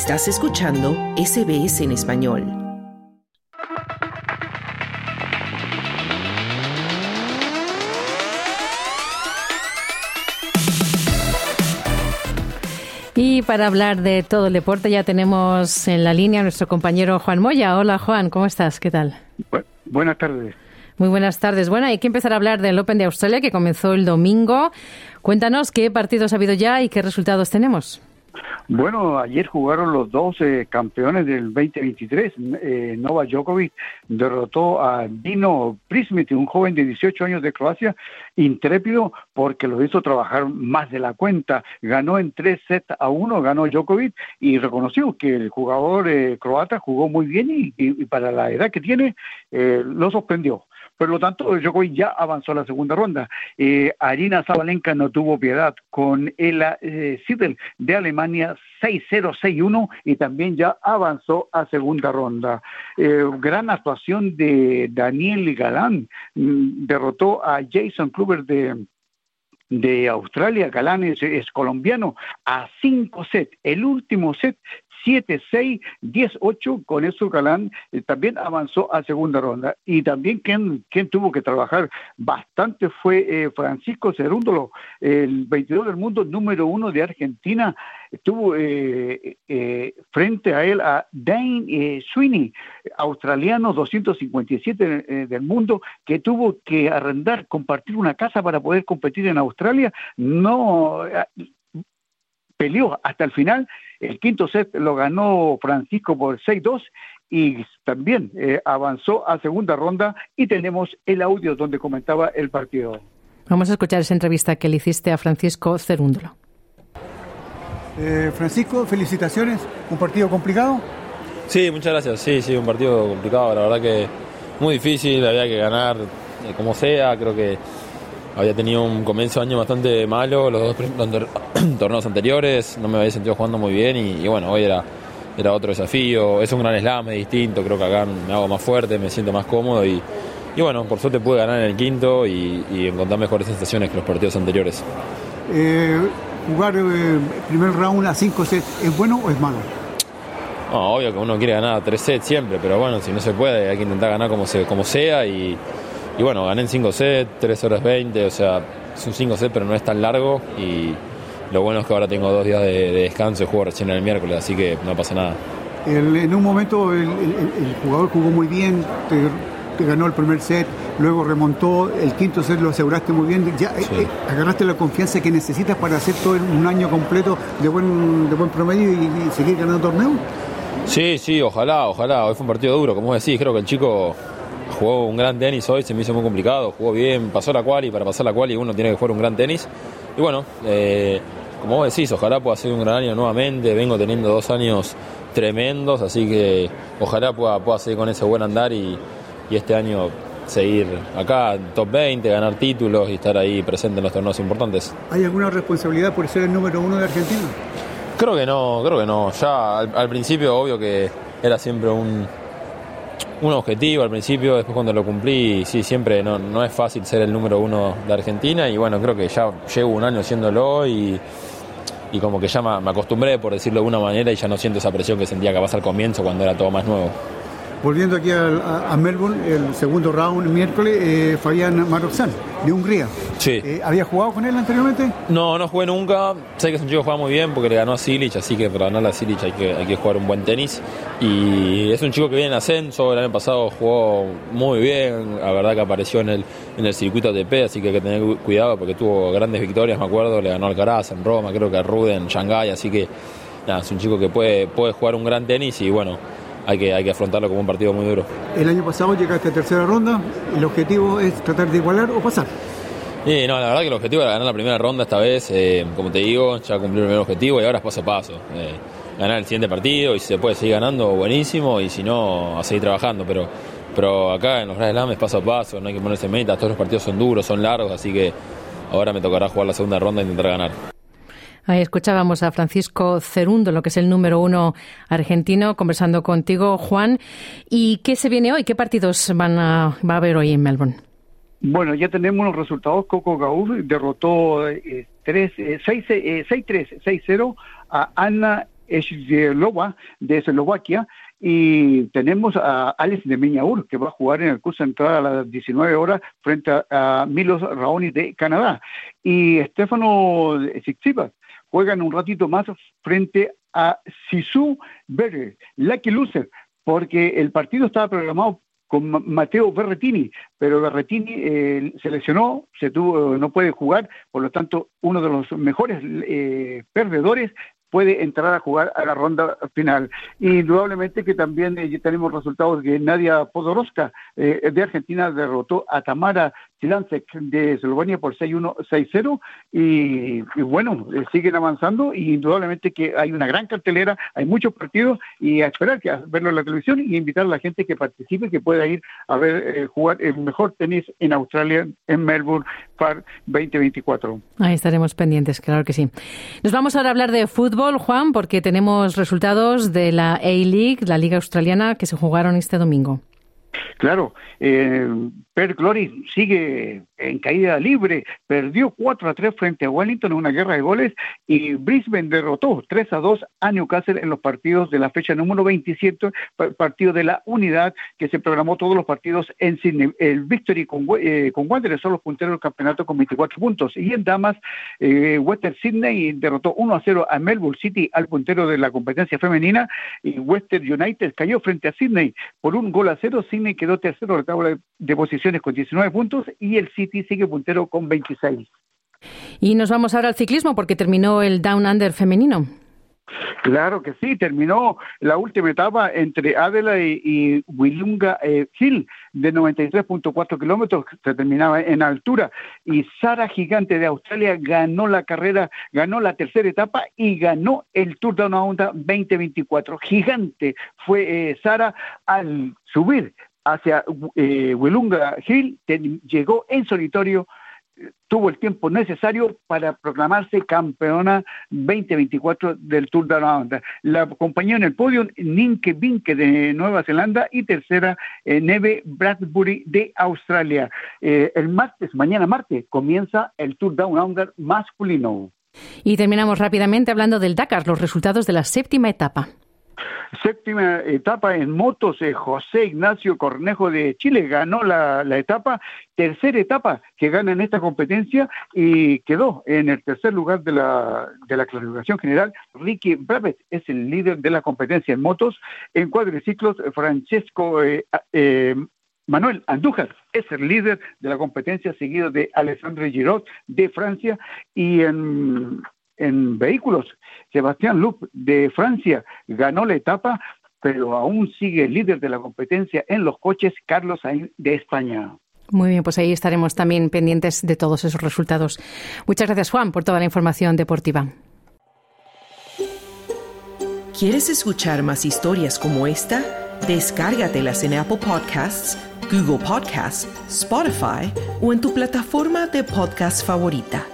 Estás escuchando SBS en español. Y para hablar de todo el deporte ya tenemos en la línea a nuestro compañero Juan Moya. Hola Juan, ¿cómo estás? ¿Qué tal? buenas tardes. Muy buenas tardes. Bueno, hay que empezar a hablar del Open de Australia que comenzó el domingo. Cuéntanos qué partidos ha habido ya y qué resultados tenemos. Bueno, ayer jugaron los dos campeones del 2023. Eh, Nova Djokovic derrotó a Dino Prismit, un joven de 18 años de Croacia, intrépido porque lo hizo trabajar más de la cuenta. Ganó en tres sets a uno, ganó Djokovic y reconoció que el jugador eh, croata jugó muy bien y, para la edad que tiene eh, lo sorprendió. Por lo tanto, Djokovic ya avanzó a la segunda ronda. Eh, Arina Zabalenka no tuvo piedad con Ela eh, de Alemania 6-0-6-1 y también ya avanzó a segunda ronda. Eh, gran actuación de Daniel Galán, mm, derrotó a Jason Kluber de de Australia, Galán es, es, colombiano, a cinco sets. El último set 7-6, 10-8, con eso Galán eh, también avanzó a segunda ronda. Y también quien, quien tuvo que trabajar bastante fue eh, Francisco Cerúndolo, el 22 del mundo, número uno de Argentina, estuvo eh, frente a él a Dane Sweeney, australiano 257 del mundo, que tuvo que arrendar, compartir una casa para poder competir en Australia. No peleó hasta el final. El quinto set lo ganó Francisco por 6-2 y también eh, avanzó a segunda ronda y tenemos el audio donde comentaba el partido. Vamos a escuchar esa entrevista que le hiciste a Francisco Cerúndolo. Eh, Francisco, felicitaciones. ¿Un partido complicado? Sí, muchas gracias. Sí, sí, un partido complicado. La verdad que muy difícil, había que ganar eh, como sea. Creo que había tenido un comienzo de año bastante malo, los dos torneos anteriores, no me había sentido jugando muy bien y, bueno, hoy era, era otro desafío. Es un gran slam, es distinto, creo que acá me hago más fuerte, me siento más cómodo y, y bueno, por suerte pude ganar en el quinto y, encontrar mejores sensaciones que los partidos anteriores. Eh, ¿Jugar eh, primer round a 5 sets es bueno o es malo? No, obvio que uno quiere ganar a 3 sets siempre, pero bueno, si no se puede hay que intentar ganar como, se, como sea y y bueno, gané en 5 sets, 3 horas 20, o sea, es un 5 sets, pero no es tan largo. Y lo bueno es que ahora tengo dos días de, descanso y juego recién el miércoles, así que no pasa nada. en un momento el, jugador jugó muy bien, te, ganó el primer set, luego remontó, el quinto set lo aseguraste muy bien, ya eh, eh, agarraste la confianza que necesitas para hacer todo un año completo de buen, de buen promedio y, y seguir ganando torneo. Sí, sí, ojalá, ojalá. Hoy fue un partido duro, como decís, creo que el chico jugó un gran tenis hoy, se me hizo muy complicado, jugó bien, pasó la cual y para pasar la cual y uno tiene que jugar un gran tenis. Y bueno, eh, como vos decís, ojalá pueda ser un gran año nuevamente, vengo teniendo dos años tremendos, así que ojalá pueda, pueda seguir con ese buen andar y, este año seguir acá, top 20, ganar títulos y estar ahí presente en los torneos importantes. ¿Hay alguna responsabilidad por ser el número uno de Argentina? Creo que no, creo que no. Ya al principio obvio que era siempre un, un objetivo al principio, después cuando lo cumplí, sí, siempre no, no es fácil ser el número uno de Argentina y bueno, creo que ya llevo un año siéndolo y, y como que ya me, acostumbré, por decirlo de alguna manera, y ya no siento esa presión que sentía capaz al comienzo cuando era todo más nuevo. Volviendo aquí a, Melbourne, el segundo round el miércoles, eh, Fabián Maroxan, de Hungría. Sí. Eh, ¿Había jugado con él anteriormente? No, no jugué nunca. Sé que es un chico que juega muy bien porque le ganó a Silic, así que para ganar a Silic hay que, hay que jugar un buen tenis. Y es un chico que viene en ascenso, el año pasado jugó muy bien, la verdad que apareció en el, en el circuito ATP, así que hay que tener cuidado porque tuvo grandes victorias, me acuerdo, le ganó al Alcaraz en Roma, creo que a Ruden en Shanghái, así que nada, es un chico que puede, puede jugar un gran tenis y bueno hay que, hay que afrontarlo como un partido muy duro. El año pasado llegaste a tercera ronda, el objetivo es tratar de igualar o pasar. Sí, no, la verdad que el objetivo era ganar la primera ronda esta vez, eh, como te digo, ya cumplí el primer objetivo y ahora es paso a paso. Eh, ganar el siguiente partido y si se puede seguir ganando, buenísimo, y si no, a seguir trabajando, pero, pero acá en los Grand Slam es paso a paso, no hay que ponerse metas, todos los partidos son duros, son largos, así que ahora me tocará jugar la segunda ronda e intentar ganar. Ahí escuchábamos a Francisco Cerundo, lo que es el número uno argentino, conversando contigo, Juan. ¿Y qué se viene hoy? ¿Qué partidos van a, va a haber hoy en Melbourne? Bueno, ya tenemos los resultados. Coco Gauff derrotó 6-3, eh, 6-0 eh, a Ana Esloba de Eslovaquia y tenemos a Alex de Miñaur que va a jugar en el curso central a las 19 horas frente a, Milos Raoni de Canadá y Stefano Tsitsipas juega en un ratito más frente a Sisu Berger, Lucky Loser, porque el partido estaba programado con Mateo Berretini, pero Berretini eh, se lesionó, se tuvo, no puede jugar, por lo tanto, uno de los mejores eh, perdedores puede entrar a jugar a la ronda final. Indudablemente que también eh, tenemos resultados que Nadia Podoroska eh, de Argentina derrotó a Tamara Chilancek de Eslovenia por 6-1, 6-0 y, bueno, eh, siguen avanzando y indudablemente que hay una gran cartelera, hay muchos partidos y a esperar que a verlo en la televisión y invitar a la gente que participe, que pueda ir a ver jugar el mejor tenis en Australia, en Melbourne, para 2024. Ahí estaremos pendientes, claro que sí. Nos vamos ahora a hablar de fútbol Juan, porque tenemos resultados de la A-League, la Liga Australiana, que se jugaron este domingo. Claro, eh, Per Glory sigue en caída libre, perdió 4 a 3 frente a Wellington en una guerra de goles y Brisbane derrotó 3 a 2 a Newcastle en los partidos de la fecha número 27, partido de la unidad que se programó todos los partidos en Sydney. El Victory con, eh, con Wanderers son los punteros del campeonato con 24 puntos y en damas eh, Western Sydney derrotó 1 a 0 a Melbourne City al puntero de la competencia femenina y Western United cayó frente a Sydney por un gol a 0. Quedó tercero en la tabla de posiciones con 19 puntos y el City sigue puntero con 26. Y nos vamos ahora al ciclismo porque terminó el Down Under femenino. Claro que sí, terminó la última etapa entre Adelaide y Willunga eh, Hill de 93.4 kilómetros, se terminaba en altura, y Sara Gigante de Australia ganó la carrera, ganó la tercera etapa y ganó el Tour de una Onda 2024. Gigante fue eh, Sara al subir hacia eh, Hill, llegó en solitario, tuvo el tiempo necesario para proclamarse campeona 2024 del Tour de la. La acompañó en el podio Ninke Binke de Nueva Zelanda y tercera eh, Neve Bradbury de Australia. Eh, el martes, mañana martes, comienza el Tour Down Under masculino. Y terminamos rápidamente hablando del Dakar, los resultados de la séptima etapa. Séptima etapa en motos, eh, José Ignacio Cornejo de Chile ganó la, etapa. Tercera etapa que gana en esta competencia y quedó en el tercer lugar de la, de la clasificación general. Ricky Bravet es el líder de la competencia en motos. En cuadriciclos, Francesco eh, eh, Manuel Andújar es el líder de la competencia, seguido de Alessandro Giraud de Francia. Y en en vehículos. Sebastián Lup de Francia ganó la etapa, pero aún sigue líder de la competencia en los coches Carlos Sainz de España. Muy bien, pues ahí estaremos también pendientes de todos esos resultados. Muchas gracias, Juan, por toda la información deportiva. ¿Quieres escuchar más historias como esta? Descárgatelas en Apple Podcasts, Google Podcasts, Spotify o en tu plataforma de podcast favorita.